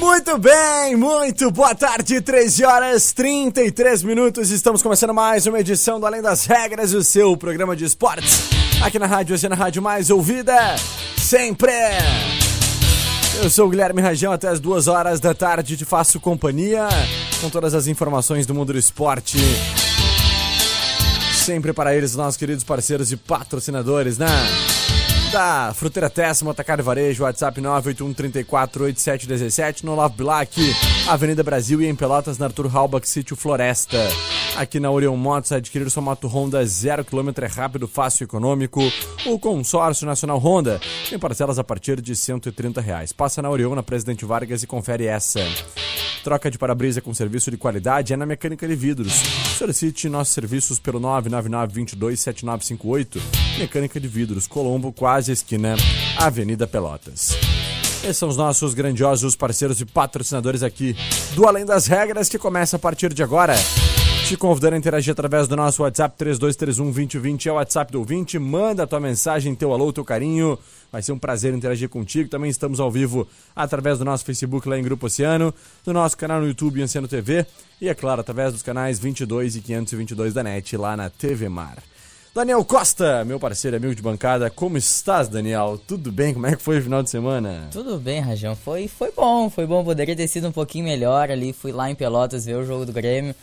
Muito bem, muito boa tarde, 13 horas 33 minutos. Estamos começando mais uma edição do Além das Regras, o seu programa de esportes. Aqui na Rádio Oceana Rádio Mais Ouvida, sempre. Eu sou o Guilherme Rajão, até as duas horas da tarde te faço companhia com todas as informações do mundo do esporte. Sempre para eles, nossos queridos parceiros e patrocinadores, né? Da Fruteira Tessima, Atacado Varejo, WhatsApp 981348717, no Love Black, Avenida Brasil e em Pelotas, na Arthur Halbach, Sítio Floresta. Aqui na Orion Motos, adquirir sua moto Honda 0km é rápido, fácil e econômico. O Consórcio Nacional Honda tem parcelas a partir de 130 reais. Passa na Orion, na Presidente Vargas e confere essa. Troca de para-brisa com serviço de qualidade é na Mecânica de Vidros. Solicite nossos serviços pelo 999 22 7958. Mecânica de Vidros, Colombo, quase esquina, Avenida Pelotas. Esses são os nossos grandiosos parceiros e patrocinadores aqui do Além das Regras, que começa a partir de agora. Te convidando a interagir através do nosso WhatsApp 3231 2020, é o WhatsApp do ouvinte. Manda tua mensagem, teu alô, teu carinho. Vai ser um prazer interagir contigo. Também estamos ao vivo através do nosso Facebook lá em Grupo Oceano, do nosso canal no YouTube Oceano TV e, é claro, através dos canais 22 e 522 da NET lá na TV Mar. Daniel Costa, meu parceiro amigo de bancada, como estás, Daniel? Tudo bem? Como é que foi o final de semana? Tudo bem, Rajão. Foi, foi bom, foi bom. Poderia ter sido um pouquinho melhor ali. Fui lá em Pelotas ver o jogo do Grêmio.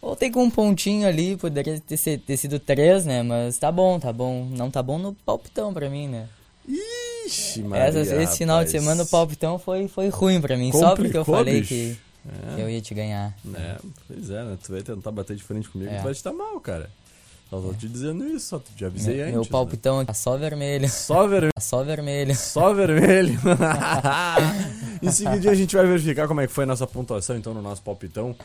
Voltei com um pontinho ali, poderia ter, ter sido três, né? Mas tá bom, tá bom. Não tá bom no palpitão pra mim, né? Ixi, Maria, Esse rapaz. final de semana o palpitão foi, foi ruim pra mim. Complicou, só porque eu falei bicho. que, É. que eu ia te ganhar. É, pois é, né? Tu vai tentar bater de frente comigo, É. tu vai estar mal, cara. Só tô te dizendo isso, só te avisei Meu, antes. meu né? palpitão tá só vermelho. Só vermelho. Tá só vermelho. Só vermelho. em seguida a gente vai verificar como é que foi a nossa pontuação então no nosso palpitão.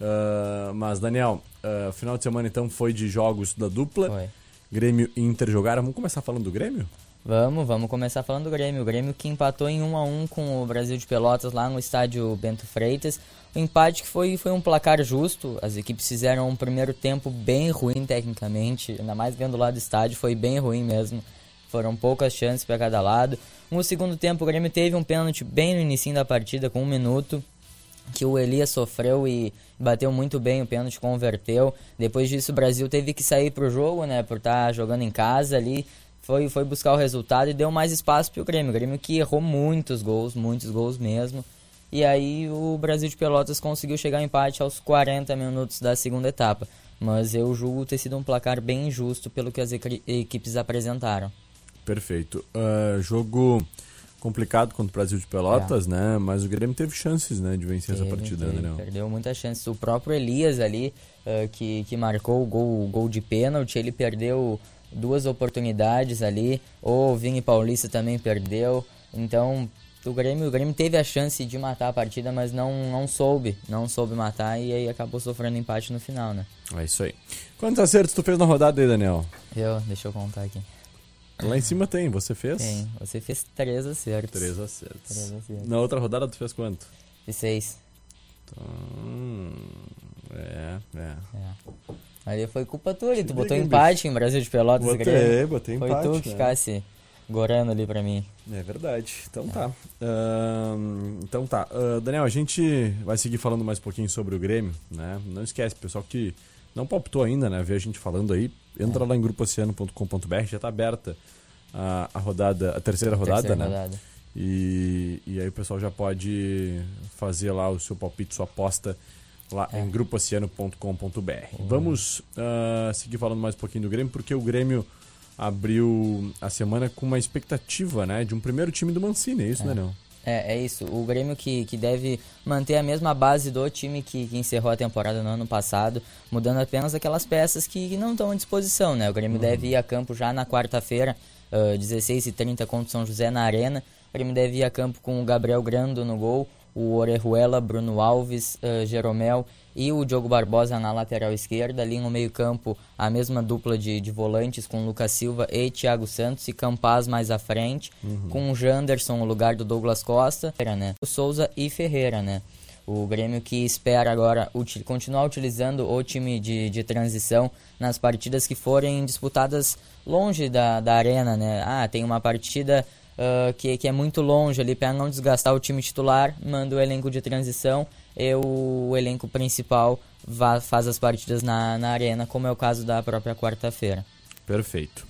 Ah, mas, Daniel, ah, final de semana então foi de jogos da dupla. Foi. Grêmio e Inter jogaram. Vamos começar falando do Grêmio? Vamos, vamos começar falando do Grêmio. O Grêmio que empatou em 1 a 1 com o Brasil de Pelotas lá no estádio Bento Freitas. O empate que foi, foi um placar justo. As equipes fizeram um primeiro tempo bem ruim tecnicamente, ainda mais vendo lá do estádio, foi bem ruim mesmo. Foram poucas chances para cada lado. No segundo tempo, o Grêmio teve um pênalti bem no início da partida, com um minuto que o Elias sofreu e bateu muito bem o pênalti, converteu. Depois disso, o Brasil teve que sair pro jogo, né, por estar jogando em casa ali. Foi, foi buscar o resultado e deu mais espaço pro Grêmio. O Grêmio que errou muitos gols, muitos gols mesmo. E aí o Brasil de Pelotas conseguiu chegar ao empate aos 40 minutos da segunda etapa. Mas eu julgo ter sido um placar bem injusto pelo que as equi- equipes apresentaram. Perfeito. Ah, jogo complicado contra o Brasil de Pelotas, né? Mas o Grêmio teve chances, né, de vencer essa Teve, partida, teve, né? Perdeu muitas chances. O próprio Elias ali, eh, que, que marcou o gol, o gol de pênalti, ele perdeu duas oportunidades ali. O Vini Paulista também perdeu. Então, o Grêmio, o Grêmio teve a chance de matar a partida, mas não, não soube, não soube matar e aí acabou sofrendo empate no final, né? É isso aí. Quantos acertos tu fez na rodada aí, Daniel? Eu, deixa eu contar aqui. Lá em cima tem, você fez? Tem, você fez três acertos. Três acertos. Três acertos. Na outra rodada tu fez quanto? Fiz seis. Hum, é, é. É. Aí foi culpa tua ali, tu botou empate em Brasil de Pelotas e Botei, Grêmio. botei Foi empate. tu que né? ficasse gorando ali pra mim. É verdade. Então tá. Ahn, então tá. Ah, Daniel, a gente vai seguir falando mais um pouquinho sobre o Grêmio, né? Não esquece, pessoal que não palpitou ainda, né? Vê a gente falando aí. Entra lá em grupooceano.com.br, já tá aberta a, a rodada, a terceira rodada, Terceira né? rodada. E, e aí o pessoal já pode fazer lá o seu palpite, sua aposta lá É. em grupooceano.com.br. Vamos ah, seguir falando mais um pouquinho do Grêmio, porque o Grêmio abriu a semana com uma expectativa, né, de um primeiro time do Mancini, é isso, né, não? É, é isso. O Grêmio que, que deve manter a mesma base do time que, que encerrou a temporada no ano passado, mudando apenas aquelas peças que, que não estão à disposição, né? O Grêmio deve ir a campo já na quarta-feira, ah, 16h30 contra o São José na Arena. O Grêmio deve ir a campo com o Gabriel Grando no gol, o Orejuela, Bruno Alves, ah, Jeromel e o Diogo Barbosa na lateral esquerda. Ali no meio-campo, a mesma dupla de, de volantes com Lucas Silva e Thiago Santos e Campaz mais à frente, com o Janderson no lugar do Douglas Costa, né? O Souza e Ferreira, né? O Grêmio que espera agora uti- continuar utilizando o time de, de transição nas partidas que forem disputadas longe da, da arena, né? Ah, tem uma partida ah, que, que é muito longe ali para não desgastar o time titular, manda o elenco de transição e o elenco principal vá, faz as partidas na, na arena, como é o caso da própria quarta-feira. Perfeito.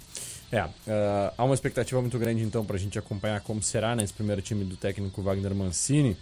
É, ah, há uma expectativa muito grande então pra gente acompanhar como será nesse primeiro time do técnico Wagner Mancini.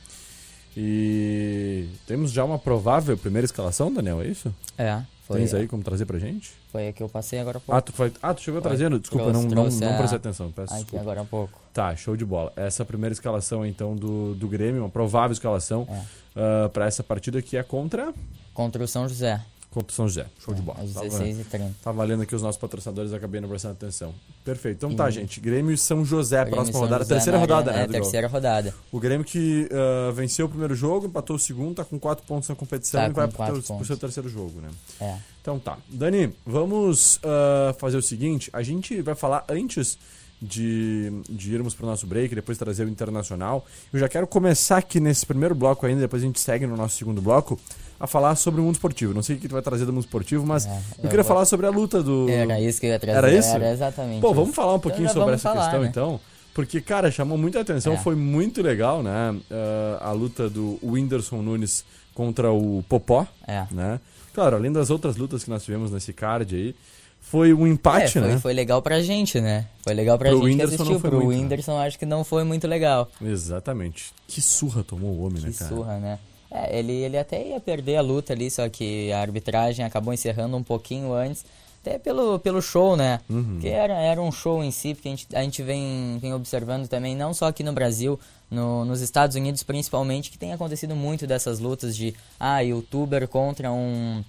E temos já uma provável primeira escalação, Daniel, é isso? É, foi, Tens aí como trazer pra gente? foi a que eu passei agora há pouco. Ah, tu, foi, ah, tu chegou Foi. trazendo? Desculpa, Trouxe, não, não, trouxe não prestei atenção, peço Aqui desculpa. agora há pouco. Tá, show de bola. Essa é a primeira escalação então do, do Grêmio, uma provável escalação É. ah, pra essa partida que é contra, Contra o São José, contra o São José. Show de bola. às Tava- 16h30. Tá valendo aqui os nossos patrocinadores, acabei não prestando atenção. Perfeito. Então tá, gente. Grêmio e São José, Grêmio próxima São rodada. José terceira na rodada, né? É, terceira rodada. O Grêmio que ah, venceu o primeiro jogo, empatou o segundo, tá com quatro pontos na competição Tá e vai pro, teu, pro seu terceiro jogo, né? É. Então tá. Dani, vamos ah, fazer o seguinte: a gente vai falar antes de, de irmos pro nosso break, depois trazer o internacional. Eu já quero começar aqui nesse primeiro bloco ainda, depois a gente segue no nosso segundo bloco, a falar sobre o mundo esportivo. Não sei o que tu vai trazer do mundo esportivo, mas É, eu, eu queria vou- falar sobre a luta do. Era isso que eu ia trazer. Era isso? Era exatamente Pô, isso. vamos falar um pouquinho Então sobre essa falar, questão né? então. Porque, cara, chamou muita atenção, É. foi muito legal, né? ah, a luta do Whindersson Nunes contra o Popó, É. né? Claro, além das outras lutas que nós tivemos nesse card aí, foi um empate, É, foi, né? foi legal pra gente, né? Foi legal pra Pro gente Whindersson que assistiu. Pro muito, né? Whindersson acho que não foi muito legal. Exatamente. Que surra tomou o homem, Que né, cara? surra, né? É, ele, ele até ia perder a luta ali, só que a arbitragem acabou encerrando um pouquinho antes. Até pelo, pelo show, né? Uhum. Porque era, era um show em si, porque a gente, a gente vem, vem observando também, não só aqui no Brasil, no, nos Estados Unidos principalmente, que tem acontecido muito dessas lutas de, ah, youtuber contra um,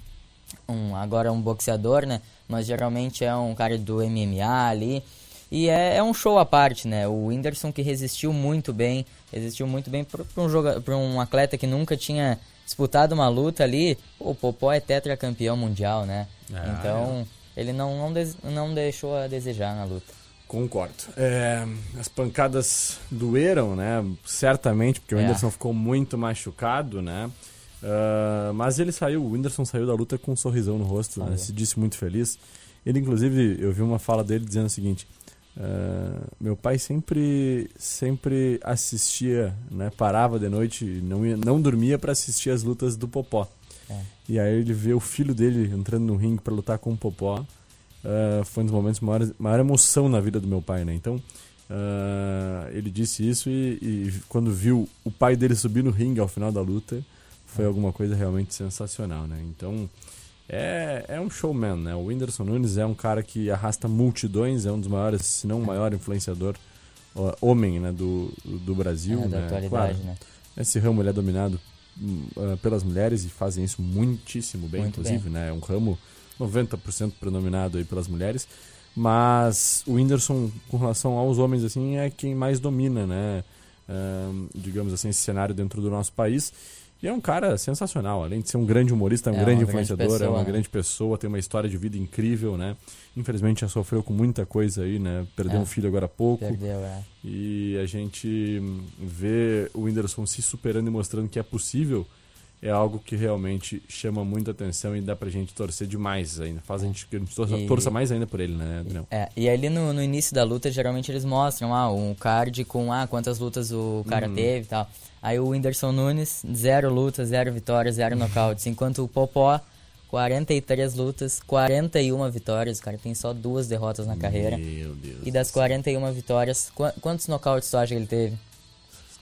um agora um boxeador, né? Mas geralmente é um cara do MMA ali. E é, é um show à parte, né? O Whindersson que resistiu muito bem, resistiu muito bem para um, joga- um atleta que nunca tinha disputado uma luta ali. O Popó é tetracampeão mundial, né? Ah, então ele não, não, des- não deixou a desejar na luta. Concordo. É, as pancadas doeram, né? Certamente, porque o É. Whindersson ficou muito machucado, né? Ah, mas ele saiu, o Whindersson saiu da luta com um sorrisão no rosto, né? Se disse muito feliz. Ele, inclusive, eu vi uma fala dele dizendo o seguinte: ah, meu pai sempre, sempre assistia, né? Parava de noite, não, ia, não dormia para assistir as lutas do Popó. É. E aí ele vê o filho dele entrando no ringue para lutar com o Popó. Ah, foi um dos momentos de maior, maior emoção na vida do meu pai, né? Então, ah, ele disse isso e, e quando viu o pai dele subir no ringue ao final da luta, foi alguma coisa realmente sensacional, né? Então, é, é um showman, né? O Whindersson Nunes é um cara que arrasta multidões, é um dos maiores, se não o maior influenciador ó, homem, né, do, do Brasil, É, da né? atualidade, Claro, né? esse ramo ele é dominado ah, pelas mulheres e fazem isso muitíssimo bem, Muito inclusive, né? É um ramo 90% predominado aí pelas mulheres. Mas o Whindersson, com relação aos homens, assim, é quem mais domina, né? digamos assim, esse cenário dentro do nosso país. E é um cara sensacional, além de ser um grande humorista, é um é grande influenciador, grande pessoa, é uma né? grande pessoa, tem uma história de vida incrível, né? Infelizmente já sofreu com muita coisa aí, né? Perdeu é. um filho agora há pouco. Perdeu, é. E a gente vê o Whindersson se superando e mostrando que é possível é algo que realmente chama muita atenção e dá pra gente torcer demais ainda. Faz a gente que a gente torça, e, torça mais ainda por ele, né, Daniel? É, e ali no, no início da luta, geralmente eles mostram ah, um card com ah, quantas lutas o cara uhum. teve e tal. Aí o Whindersson Nunes, zero lutas, zero vitórias, zero nocautes. Enquanto o Popó, 43 lutas, 41 vitórias. O cara tem só duas derrotas na carreira. Meu Deus. E das 41 vitórias, qu quantos nocautes tu acha que ele teve?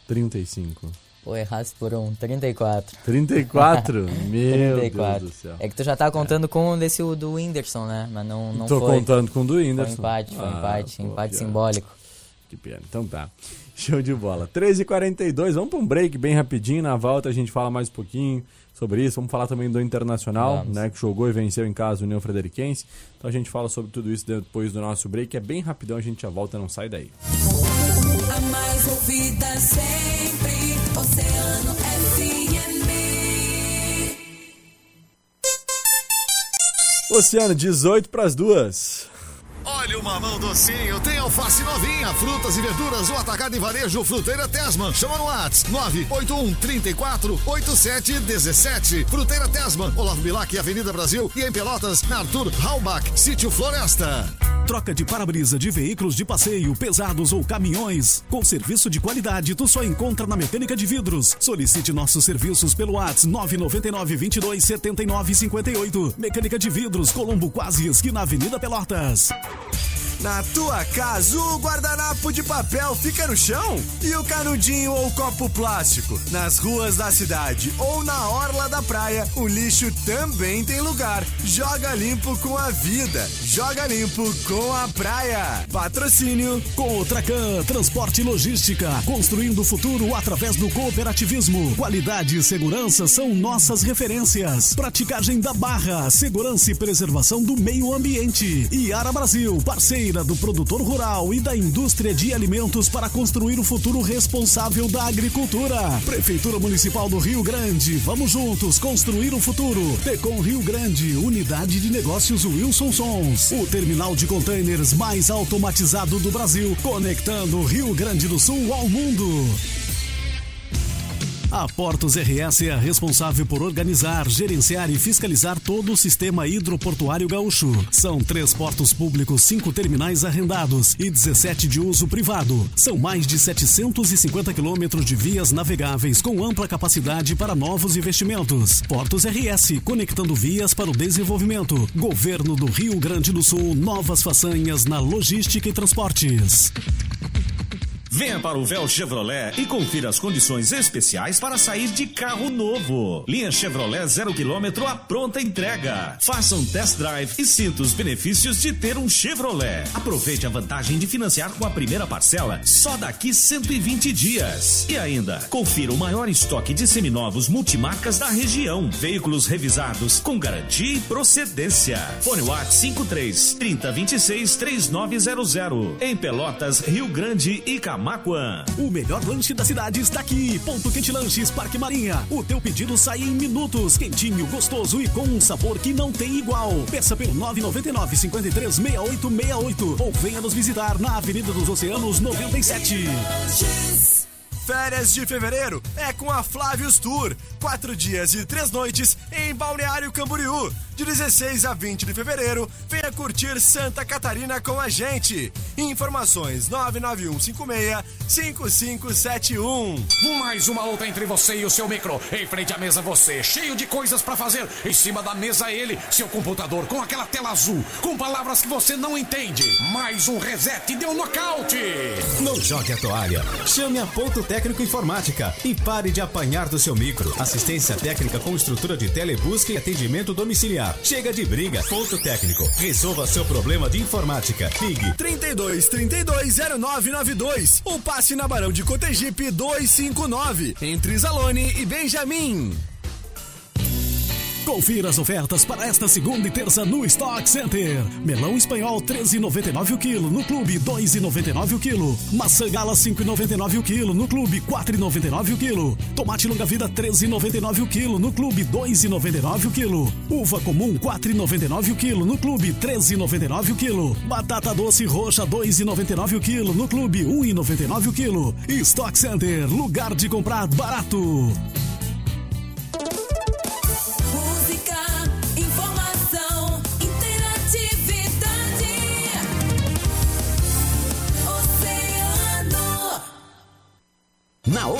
35. Pô, errasse por um. 34. 34? Meu 34. Deus do céu. É que tu já tá contando é. com desse do Whindersson, né? Mas não, não Tô foi. contando com o do Whindersson. Foi empate, foi ah, empate. Pô, empate pior. simbólico. Que pena. Então tá. Show de bola. 13h42, vamos para um break bem rapidinho. Na volta a gente fala mais um pouquinho sobre isso. Vamos falar também do Internacional, vamos. né? Que jogou e venceu em casa o União Frederiquense. Então a gente fala sobre tudo isso depois do nosso break. É bem rapidão, a gente já volta, não sai daí. A mais ouvida sempre, Oceano FM. Oceano, 18 para as duas. Olha o mamão docinho, tem alface novinha, frutas e verduras, o atacado e varejo Fruteira Tesman. Chama no WhatsApp 981 34 87 17. Fruteira Tesman, Olavo Bilac, Avenida Brasil e em Pelotas, na Arthur Halbach, Sítio Floresta. Troca de para-brisa de veículos de passeio, pesados ou caminhões. Com serviço de qualidade, tu só encontra na Mecânica de Vidros. Solicite nossos serviços pelo WhatsApp 999 22 79 58. Mecânica de Vidros, Colombo Quase, esquina Avenida Pelotas. Na tua casa, o guardanapo de papel fica no chão? E o canudinho ou copo plástico? Nas ruas da cidade ou na orla da praia, o lixo também tem lugar. Joga limpo com a vida. Joga limpo com a praia. Patrocínio com o Tracan, transporte e logística, construindo o futuro através do cooperativismo. Qualidade e segurança são nossas referências. Praticagem da barra, segurança e preservação do meio ambiente. Iara Brasil, parceiro parceira do produtor rural e da indústria de alimentos para construir o futuro responsável da agricultura. Prefeitura Municipal do Rio Grande, vamos juntos construir o futuro. Tecom Rio Grande, Unidade de Negócios Wilson Sons, o terminal de containers mais automatizado do Brasil, conectando Rio Grande do Sul ao mundo. A Portos RS é responsável por organizar, gerenciar e fiscalizar todo o sistema hidroportuário gaúcho. São três portos públicos, cinco terminais arrendados e 17 de uso privado. São mais de 750 quilômetros de vias navegáveis com ampla capacidade para novos investimentos. Portos RS, conectando vias para o desenvolvimento. Governo do Rio Grande do Sul, novas façanhas na logística e transportes. Venha para o Véu Chevrolet e confira as condições especiais para sair de carro novo. Linha Chevrolet zero quilômetro à pronta entrega. Faça um test drive e sinta os benefícios de ter um Chevrolet. Aproveite a vantagem de financiar com a primeira parcela só daqui 120 dias. E ainda, confira o maior estoque de seminovos multimarcas da região. Veículos revisados com garantia e procedência. Fone Watt 53 3026 3900. Em Pelotas, Rio Grande e Camargo. Camaquã. O melhor lanche da cidade está aqui. Ponto Quente Lanches Parque Marinha. O teu pedido sai em minutos. Quentinho, gostoso e com um sabor que não tem igual. Peça pelo 999 53 6868 ou venha nos visitar na Avenida dos Oceanos 97. Férias de fevereiro é com a Flávios Tour. Quatro dias e três noites em Balneário Camboriú. De 16 a 20 de fevereiro, venha curtir Santa Catarina com a gente. Informações 99156-5571. Mais uma luta entre você e o seu micro. Em frente à mesa você, cheio de coisas para fazer. Em cima da mesa ele, seu computador com aquela tela azul, com palavras que você não entende. Mais um reset deu nocaute. Não jogue a toalha. Chame a Ponto Técnico Informática e pare de apanhar do seu micro. Assistência técnica com estrutura de telebusca e atendimento domiciliar. Chega de briga. Ponto técnico. Resolva seu problema de informática. Ligue 32 32 0992 ou passe na Barão de Cotegipe 259 entre Zalone e Benjamin. Confira as ofertas para esta segunda e terça no Stock Center. Melão espanhol 13,99 o quilo, no clube 2,99 o quilo. Maçã gala 5,99 o quilo, no clube 4,99 o quilo. Tomate longa vida 13,99 o quilo, no clube 2,99 o quilo. Uva comum 4,99 o quilo, no clube 13,99 o quilo. Batata doce roxa 2,99 o quilo, no clube 1,99 o quilo. Stock Center, lugar de comprar barato.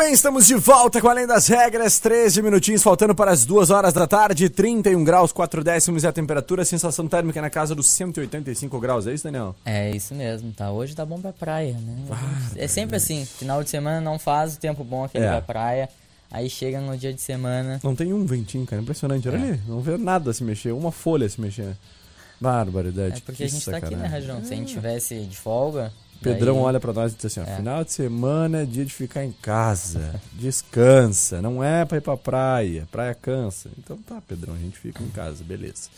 Bem, estamos de volta com Além das Regras, 13 minutinhos faltando para as 2 horas da tarde, 31 graus, 4 décimos e a temperatura, sensação térmica na casa dos 185 graus, é isso, Daniel? É isso mesmo, tá? Hoje tá bom pra praia, né? Ah, é sempre assim, final de semana não faz o tempo bom aquele É. pra praia, aí chega no dia de semana. Não tem um ventinho, cara, impressionante, olha É. ali, não vê nada se mexer, uma folha se mexer. Barbaridade. É porque que a gente tá aqui, né, sacanagem. Rajão? Se a gente tivesse de folga. Pedrão daí- olha pra nós e diz assim: ó, É. final de semana é dia de ficar em casa, descansa, não é pra ir pra praia, praia cansa. Então tá, Pedrão, a gente fica em casa, beleza.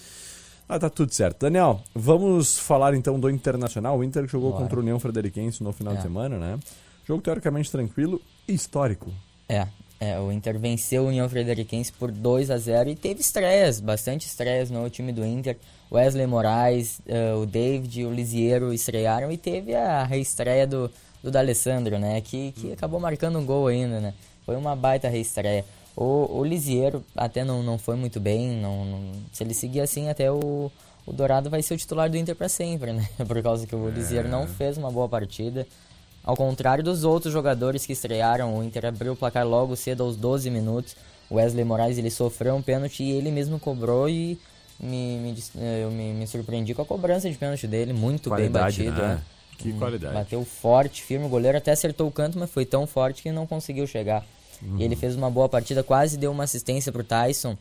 Ah, tá tudo certo. Daniel, vamos falar então do Internacional. O Inter que jogou Bora. contra o União Frederiquense no final de É. semana, né? Jogo teoricamente tranquilo e histórico. É, é, o Inter venceu o União Frederiquense por 2 a 0 e teve estreias, bastante estreias no time do Inter. Wesley Moraes, eh, o David e o Lisiero estrearam e teve a reestreia do, do D'Alessandro, né? Que, que acabou marcando um gol ainda, né? Foi uma baita reestreia. O, o Lisiero até não, não foi muito bem, não, não- se ele seguir assim até o, o Dourado vai ser o titular do Inter para sempre, né? Por causa que o Lisiero não fez uma boa partida. Ao contrário dos outros jogadores que estrearam, o Inter abriu o placar logo cedo aos 12 minutos. O Wesley Moraes ele sofreu um pênalti e ele mesmo cobrou e me, me eu me, me surpreendi com a cobrança de pênalti dele, muito Qualidade, bem batido. né? é. Que Hum, qualidade. Bateu forte, firme, o goleiro até acertou o canto, mas foi tão forte que não conseguiu chegar. Uhum. E ele fez uma boa partida, quase deu uma assistência pro Tyson.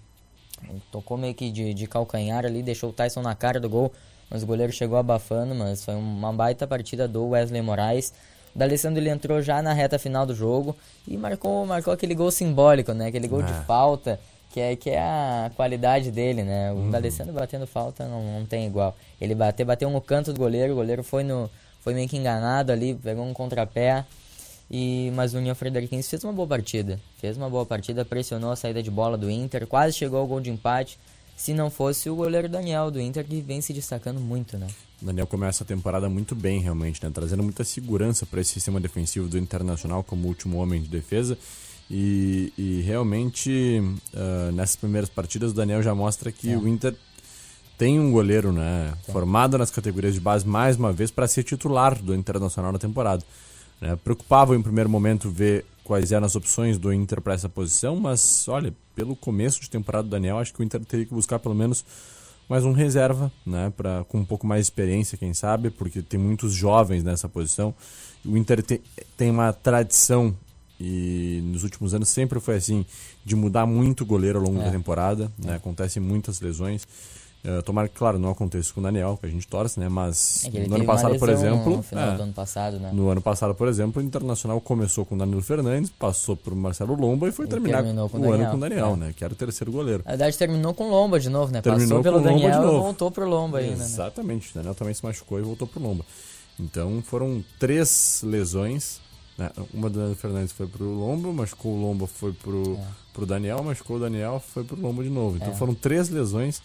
Tocou meio que de, de calcanhar ali, deixou o Tyson na cara do gol, mas o goleiro chegou abafando, mas foi uma baita partida do Wesley Moraes. O D'Alessandro ele entrou já na reta final do jogo e marcou, marcou aquele gol simbólico, né? Aquele gol de É. falta, que é, que é a qualidade dele, né? O Uhum. D'Alessandro batendo falta não, não tem igual. Ele bateu, bateu no canto do goleiro, o goleiro foi, no, foi meio que enganado ali, pegou um contrapé. E, mas o União Frederiquense fez uma boa partida. Fez uma boa partida, pressionou a saída de bola do Inter, quase chegou ao gol de empate. Se não fosse o goleiro Daniel do Inter, que vem se destacando muito, né? O Daniel começa a temporada muito bem, realmente, né? Trazendo muita segurança para esse sistema defensivo do Internacional como último homem de defesa. E, e realmente, ah, nessas primeiras partidas, o Daniel já mostra que o Inter tem um goleiro, né? Formado nas categorias de base mais uma vez para ser titular do Internacional na temporada. né? Preocupava em primeiro momento ver quais eram as opções do Inter para essa posição, mas olha, pelo começo de temporada do Daniel, acho que o Inter teria que buscar pelo menos mais um reserva, né, para com um pouco mais de experiência, quem sabe, porque tem muitos jovens nessa posição. O Inter te, tem uma tradição e nos últimos anos sempre foi assim de mudar muito o goleiro ao longo É. da temporada, né? Acontecem muitas lesões. Uh, tomara que, claro, não aconteça com o Daniel, que a gente torce, né? Mas É no ano passado, por lesão exemplo, No final é, do ano passado, né? no ano passado, por exemplo, o Internacional começou com o Danilo Fernandes, passou por Marcelo Lomba e foi E terminar com o o ano Daniel, com o Daniel, é. né? Que era o terceiro goleiro. Na verdade, terminou com Lomba de novo, né? Terminou Passou pelo Daniel e voltou pro Lomba ainda, né? Exatamente, o Daniel também se machucou e voltou pro Lomba. Então foram três lesões. Né? Uma do Danilo Fernandes foi pro Lomba, machucou o Lomba, foi pro, É. pro Daniel, machucou o Daniel, foi pro Lomba de novo. Então É. foram três lesões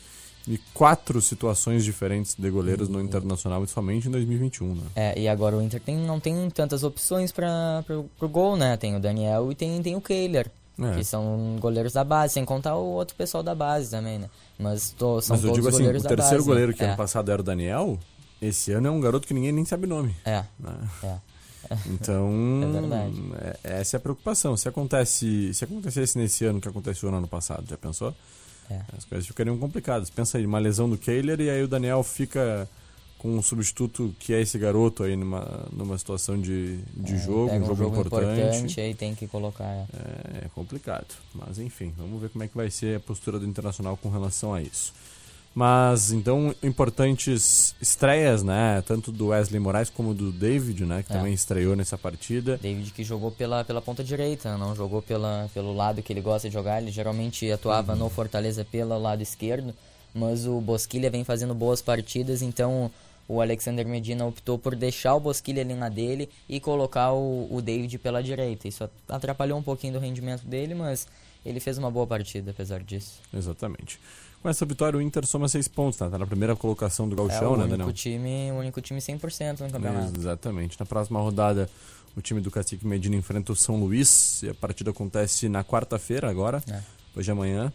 e quatro situações diferentes de goleiros Uhum. no Internacional, somente em 2021, né? É, e agora o Inter tem, não tem tantas opções para pro gol, né? Tem o Daniel e tem, tem o Kehler, É. que são goleiros da base, sem contar o outro pessoal da base também, né? Mas to, são Mas eu digo assim, o terceiro base, goleiro que é, ano passado era o Daniel, esse ano é um garoto que ninguém nem sabe nome. É, né? é. Então, É é- essa é a preocupação. Se acontece, se acontecesse nesse ano o que aconteceu no ano passado, já pensou? É. As coisas ficariam complicadas. Pensa aí, uma lesão do Kehler e aí o Daniel fica com um substituto que é esse garoto aí numa, numa situação de, de É, jogo, pega um jogo, importante. aí tem que colocar. é. É, é complicado. Mas enfim, vamos ver como é que vai ser a postura do Internacional com relação a isso. Mas então, importantes estreias, né? Tanto do Wesley Moraes como do David, né? Que É. também estreou nessa partida. David que jogou pela, pela ponta direita, não jogou pela, pelo lado que ele gosta de jogar. Ele geralmente atuava Uhum. no Fortaleza pelo lado esquerdo, mas o Bosquilha vem fazendo boas partidas, então o Alexander Medina optou por deixar o Bosquilha ali na dele e colocar o, o David pela direita. Isso atrapalhou um pouquinho do rendimento dele, mas ele fez uma boa partida apesar disso. Exatamente. Com essa vitória, o Inter soma seis pontos, tá? Tá na primeira colocação do é Gauchão, o né, único Daniel? time, o único time 100% no campeonato. Exatamente. Na próxima rodada, o time do Cacique Medina enfrenta o São Luís. E a partida acontece na quarta-feira, agora, É. hoje é amanhã,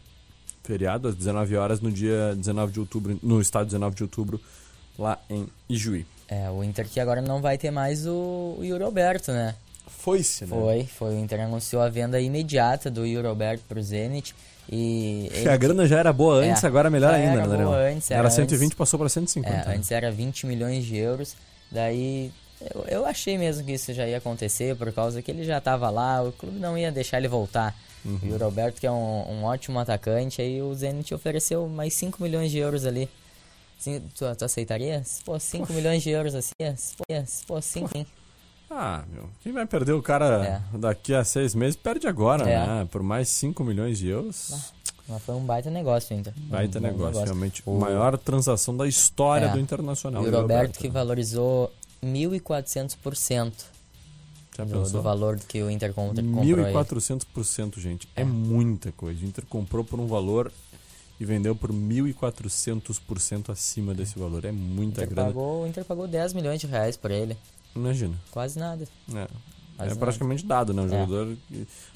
feriado, às 19 horas, no dia 19 de outubro, no estado 19 de outubro, lá em Ijuí. É, o Inter que agora não vai ter mais o, o Yuri Alberto, né? Foi-se, né? Foi, foi. O Inter anunciou a venda imediata do Yuri Alberto pro Zenit. E Que a grana já era boa antes, É, agora melhor ainda, era né, boa antes, era, era 120, antes- passou para 150. é, antes era 20 milhões de euros. Daí eu, eu achei mesmo que isso já ia acontecer, por causa que ele já estava lá, o clube não ia deixar ele voltar. Uhum. O Yuri Alberto, que é um, um ótimo atacante, aí o Zenit ofereceu mais 5 milhões de euros ali. Sim, tu, tu aceitaria? Pô, 5 milhões de euros assim? Pô, pô 5, hein? Ah, meu, quem vai perder o cara daqui a seis meses, perde agora, É. né? Por mais 5 milhões de euros. Mas foi um baita negócio, Inter. Baita um bom negócio, realmente. O- Maior transação da história É. do Internacional. E o do Roberto que né? valorizou 1.400% Já do, do valor que o Inter comprou ele. 1.400%, gente. É. muita coisa. O Inter comprou por um valor e vendeu por 1.400% acima desse valor. É muita Inter grana. pagou, o Inter pagou 10 milhões de reais por ele. Imagina. Quase nada. É. Quase É praticamente dado, né? O É. jogador.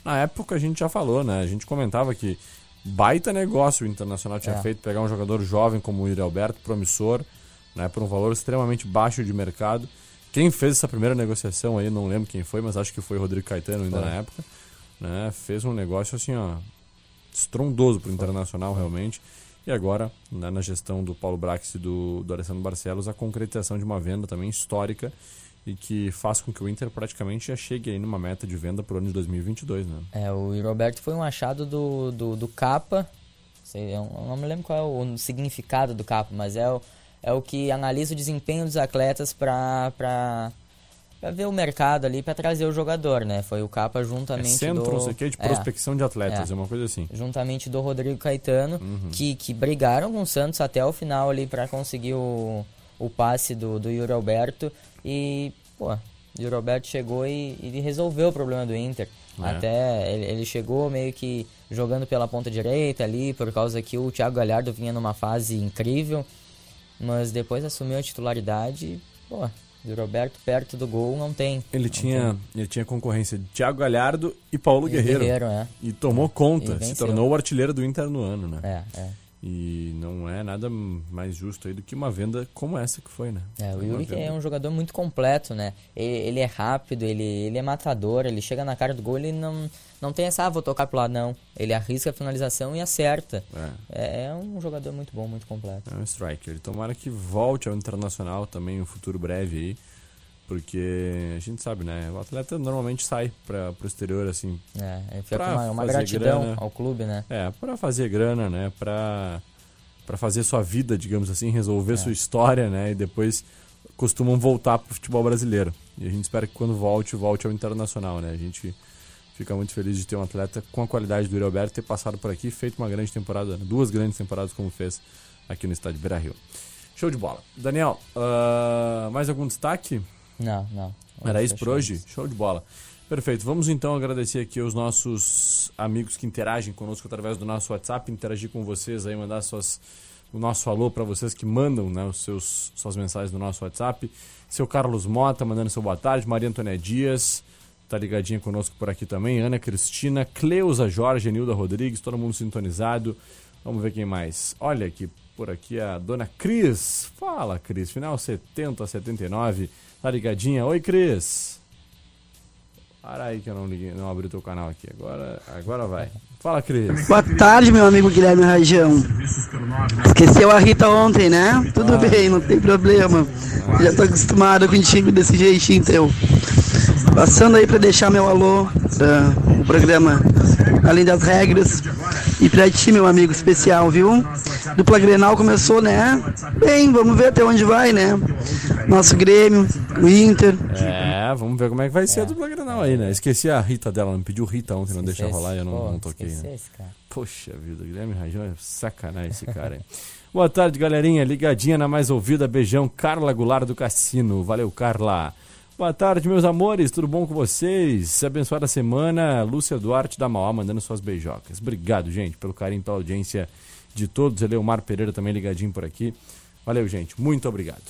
Na época a gente já falou, né? A gente comentava que baita negócio o Internacional tinha É. feito pegar um jogador jovem como o Yuri Alberto, promissor, né? Por um valor extremamente baixo de mercado. Quem fez essa primeira negociação aí, não lembro quem foi, mas acho que foi o Rodrigo Caetano ainda Foi. na época. Né? Fez um negócio assim, ó, estrondoso pro Internacional realmente. E agora, né, na gestão do Paulo Brax e do, do Alessandro Barcelos, a concretização de uma venda também histórica e que faz com que o Inter praticamente já chegue aí numa meta de venda pro ano de 2022, né? É, o Roberto foi um achado do, do, do Capa. Eu não me lembro qual é o significado do Capa, mas é o, é o que analisa o desempenho dos atletas para pra, pra ver o mercado ali, para trazer o jogador, né? Foi o Capa É juntamente centro, do... não sei o que, de É. prospecção de atletas, É. é uma coisa assim. juntamente do Rodrigo Caetano, Uhum. que, que brigaram com o Santos até o final ali para conseguir o, o passe do, do Yuri Alberto. E, pô, o Yuri Alberto chegou e, e resolveu o problema do Inter. É. Até ele, ele chegou meio que jogando pela ponta direita ali, por causa que o Thiago Galhardo vinha numa fase incrível. Mas depois assumiu a titularidade e, pô, Yuri Alberto perto do gol não tem. Ele Não tinha, ele tinha concorrência de Thiago Galhardo e Paulo E Guerreiro. Guerreiro, é. E tomou conta, E se tornou o artilheiro do Inter no ano, né? É, é. E não é nada mais justo aí do que uma venda como essa que foi, né? É, o Yuri é um jogador muito completo, né? Ele, ele é rápido, ele, ele é matador, ele chega na cara do gol, ele não, não tem essa, ah, vou tocar pro lado, não. Ele arrisca a finalização e acerta. É, é um jogador muito bom, muito completo. É um striker. Tomara que volte ao Internacional também no futuro breve aí. Porque a gente sabe, né? O atleta normalmente sai para pro exterior, assim. É, é fica pra uma, uma gratidão grana. ao clube, né? É, para fazer grana, né? Pra fazer sua vida, digamos assim, resolver É. sua história, né? E depois costumam voltar pro futebol brasileiro. E a gente espera que quando volte, volte ao internacional, né? A gente fica muito feliz de ter um atleta com a qualidade do Yuri Alberto ter passado por aqui, feito uma grande temporada, né? duas grandes temporadas como fez aqui no estádio Beira Rio. Show de bola. Daniel, ah, mais algum destaque? Não, não. Era isso por hoje? Show de bola. Perfeito. Vamos então agradecer aqui aos nossos amigos que interagem conosco através do nosso WhatsApp, interagir com vocês aí, mandar suas, o nosso alô para vocês que mandam né, os seus, suas mensagens no nosso WhatsApp. Seu Carlos Mota mandando seu boa tarde, Maria Antônia Dias tá ligadinha conosco por aqui também, Ana Cristina, Cleusa Jorge, Nilda Rodrigues, todo mundo sintonizado. Vamos ver quem mais. Olha aqui, por aqui a dona Cris. Fala, Cris. Final 70 79. Tá ligadinha? Oi, Cris. Para aí que eu não liguei, não abri o teu canal aqui. Agora, agora vai. Fala, Cris. Boa tarde, meu amigo Guilherme Rajão. Esqueceu a Rita ontem, né? Tudo bem, não tem problema. Já tô acostumado contigo desse jeitinho teu. Passando aí pra deixar meu alô para o programa Além das Regras. E pra ti, meu amigo especial, viu? Dupla Grenal começou, né? Bem, vamos ver até onde vai, né? Nosso Grêmio, o Inter. É, vamos ver como é que vai ser a dupla Granal aí, né? Esqueci a Rita dela, não pediu Rita ontem, não deixa rolar e eu não, Pô, não toquei, né? Poxa vida, Guilherme Rajão é sacanagem esse cara, hein? Boa tarde, galerinha. Ligadinha na mais ouvida. Beijão, Carla Goulart do Cassino. Valeu, Carla. Boa tarde, meus amores. Tudo bom com vocês? Abençoada semana. Lúcia Duarte da Mauá mandando suas beijocas. Obrigado, gente, pelo carinho e pela audiência de todos. Eleomar Pereira também ligadinho por aqui. Valeu, gente. Muito obrigado.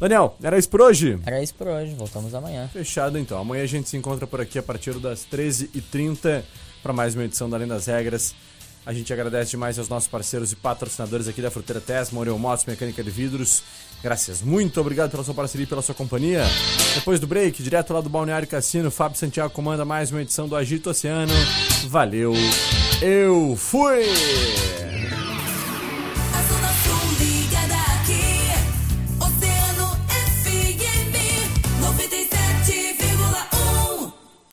Daniel, era isso por hoje? Era isso por hoje, voltamos amanhã. Fechado então. Amanhã a gente se encontra por aqui a partir das 13h30 para mais uma edição da Além das Regras. A gente agradece demais aos nossos parceiros e patrocinadores aqui da Fruteira Tesma, Oreo Motos, Mecânica de Vidros. Graças, muito obrigado pela sua parceria e pela sua companhia. Depois do break, direto lá do Balneário Cassino, Fábio Santiago comanda mais uma edição do Agito Oceano. Valeu, eu fui!